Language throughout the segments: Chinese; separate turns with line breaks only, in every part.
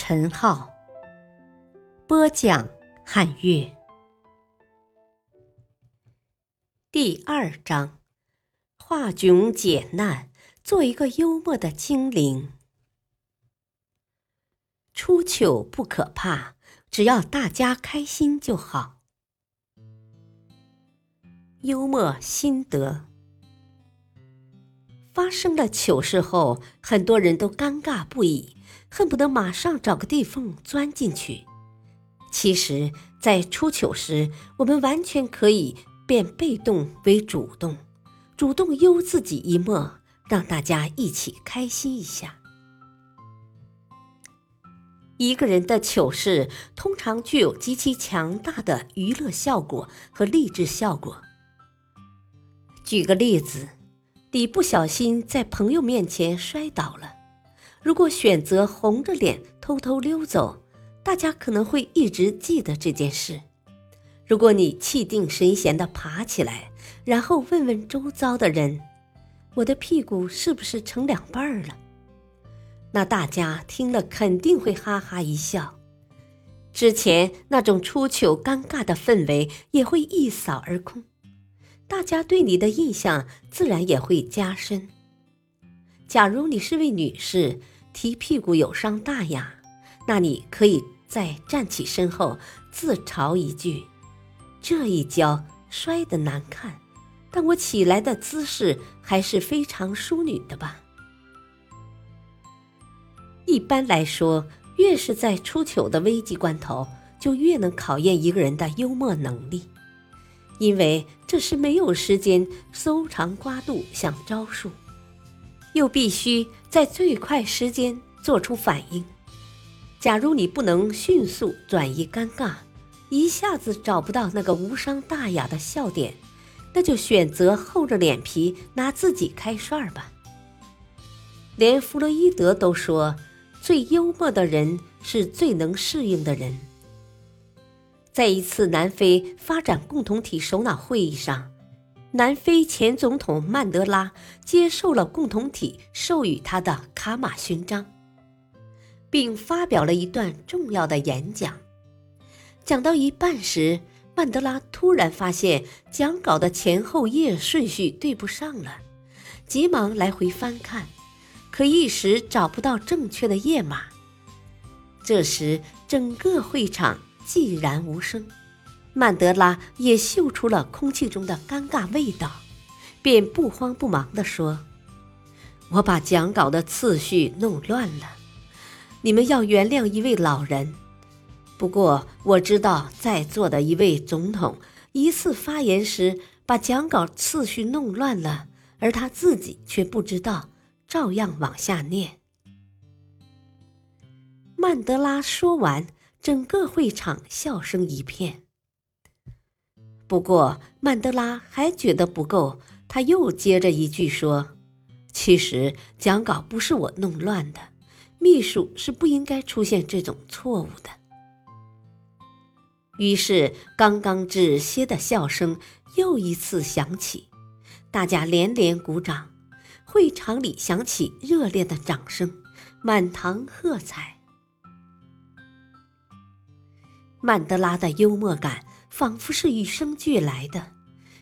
陈浩，播讲汉乐。第二章：化窘解难，做一个幽默的精灵。出糗不可怕，只要大家开心就好。幽默心得。发生了糗事后，很多人都尴尬不已，恨不得马上找个地缝钻进去。其实，在出糗时，我们完全可以变被动为主动，主动幽自己一默，让大家一起开心一下。一个人的糗事通常具有极其强大的娱乐效果和励志效果。举个例子。你不小心在朋友面前摔倒了，如果选择红着脸偷偷溜走，大家可能会一直记得这件事。如果你气定神闲地爬起来，然后问问周遭的人：“我的屁股是不是成两半了？”那大家听了肯定会哈哈一笑，之前那种出糗尴尬的氛围也会一扫而空。大家对你的印象自然也会加深。假如你是位女士，提屁股有伤大雅，那你可以在站起身后自嘲一句：“这一跤摔得难看，但我起来的姿势还是非常淑女的吧。”一般来说，越是在出糗的危急关头，就越能考验一个人的幽默能力。因为这是没有时间搜肠刮肚想招数，又必须在最快时间做出反应。假如你不能迅速转移尴尬，一下子找不到那个无伤大雅的笑点，那就选择厚着脸皮拿自己开涮吧。连弗洛伊德都说，最幽默的人是最能适应的人。在一次南非发展共同体首脑会议上，南非前总统曼德拉接受了共同体授予他的卡马勋章，并发表了一段重要的演讲。讲到一半时，曼德拉突然发现讲稿的前后页顺序对不上了，急忙来回翻看，可一时找不到正确的页码。这时，整个会场。寂然无声，曼德拉也嗅出了空气中的尴尬味道，便不慌不忙地说：“我把讲稿的次序弄乱了，你们要原谅一位老人。不过我知道在座的一位总统一次发言时把讲稿次序弄乱了，而他自己却不知道，照样往下念。”曼德拉说完。整个会场笑声一片。不过曼德拉还觉得不够，他又接着一句说：“其实讲稿不是我弄乱的，秘书是不应该出现这种错误的。”于是刚刚止歇的笑声又一次响起，大家连连鼓掌，会场里响起热烈的掌声，满堂喝彩。曼德拉的幽默感仿佛是与生俱来的，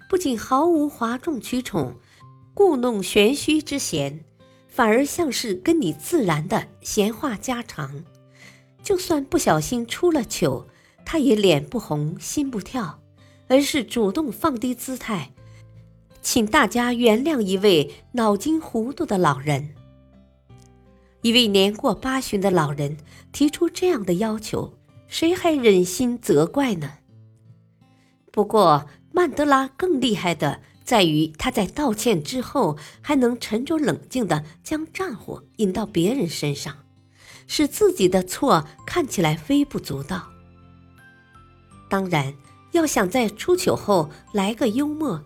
不仅毫无哗众取宠、故弄玄虚之嫌，反而像是跟你自然的闲话家常。就算不小心出了糗，他也脸不红心不跳，而是主动放低姿态，请大家原谅一位脑筋糊涂的老人。一位年过八旬的老人提出这样的要求。谁还忍心责怪呢？不过曼德拉更厉害的在于，他在道歉之后还能沉着冷静地将战火引到别人身上，使自己的错看起来微不足道。当然，要想在出糗后来个幽默，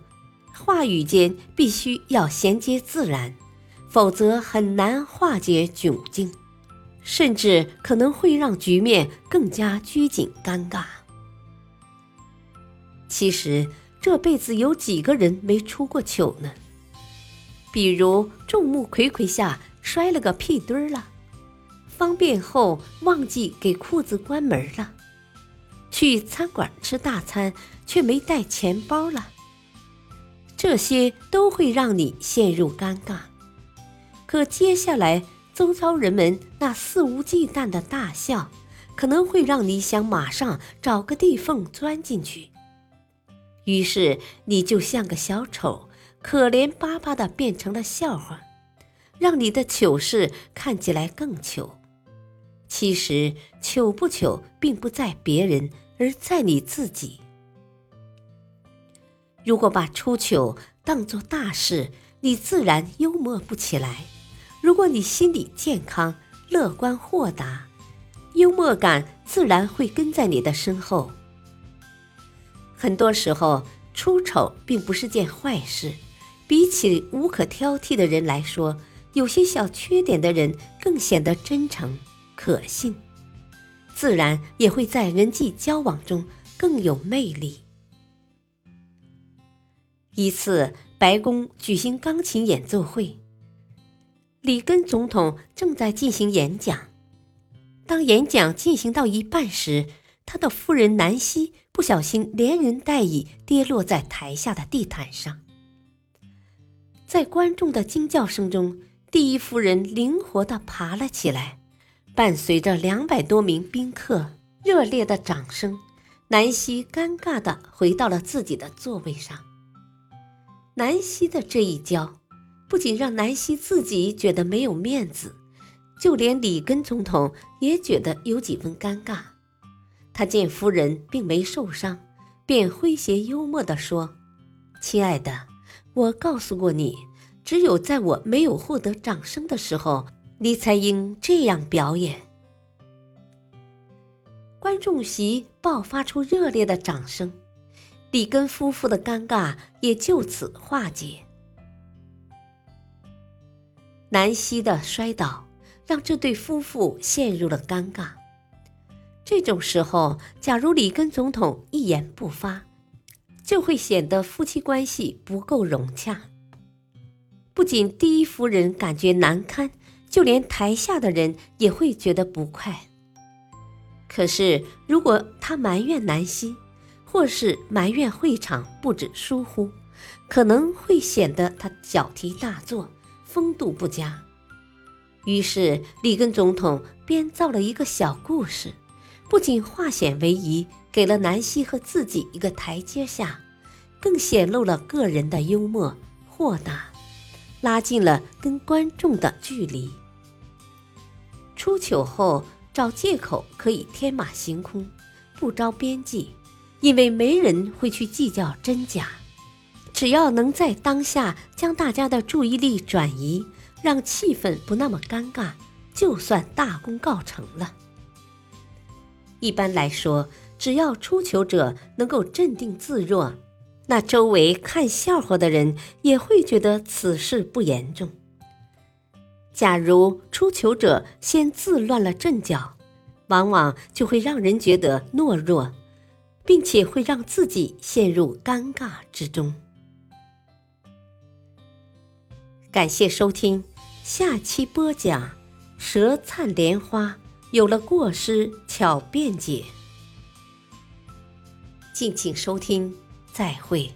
话语间必须要衔接自然，否则很难化解窘境，甚至可能会让局面更加拘谨尴尬。其实，这辈子有几个人没出过糗呢？比如众目睽睽下摔了个屁墩儿了，方便后忘记给裤子关门了。去餐馆吃大餐却没带钱包了，这些都会让你陷入尴尬。可接下来周遭人们那肆无忌惮的大笑，可能会让你想马上找个地缝钻进去。于是你就像个小丑，可怜巴巴的变成了笑话，让你的糗事看起来更糗。其实糗不糗，并不在别人，而在你自己。如果把出糗当作大事，你自然幽默不起来；如果你心理健康、乐观豁达，幽默感自然会跟在你的身后。很多时候，出丑并不是件坏事，比起无可挑剔的人来说，有些小缺点的人更显得真诚。可信，自然也会在人际交往中更有魅力。一次，白宫举行钢琴演奏会，里根总统正在进行演讲。当演讲进行到一半时，他的夫人南希不小心连人带椅跌落在台下的地毯上。在观众的惊叫声中，第一夫人灵活地爬了起来。伴随着两百多名宾客热烈的掌声，南希尴尬地回到了自己的座位上。南希的这一跤，不仅让南希自己觉得没有面子，就连里根总统也觉得有几分尴尬。他见夫人并没受伤，便诙谐幽默地说：“亲爱的，我告诉过你，只有在我没有获得掌声的时候。”你才应这样表演。观众席爆发出热烈的掌声，里根夫妇的尴尬也就此化解。南希的摔倒让这对夫妇陷入了尴尬。这种时候，假如里根总统一言不发，就会显得夫妻关系不够融洽。不仅第一夫人感觉难堪。就连台下的人也会觉得不快。可是，如果他埋怨南希，或是埋怨会场布置疏忽，可能会显得他小题大做、风度不佳。于是，里根总统编造了一个小故事，不仅化险为夷，给了南希和自己一个台阶下，更显露了个人的幽默豁达，拉近了跟观众的距离。出糗后找借口可以天马行空，不着边际，因为没人会去计较真假。只要能在当下将大家的注意力转移，让气氛不那么尴尬，就算大功告成了。一般来说，只要出糗者能够镇定自若，那周围看笑话的人也会觉得此事不严重。假如出糗者先自乱了阵脚，往往就会让人觉得懦弱，并且会让自己陷入尴尬之中。感谢收听，下期播讲：舌灿莲花有了过失巧辩解。敬请收听，再会。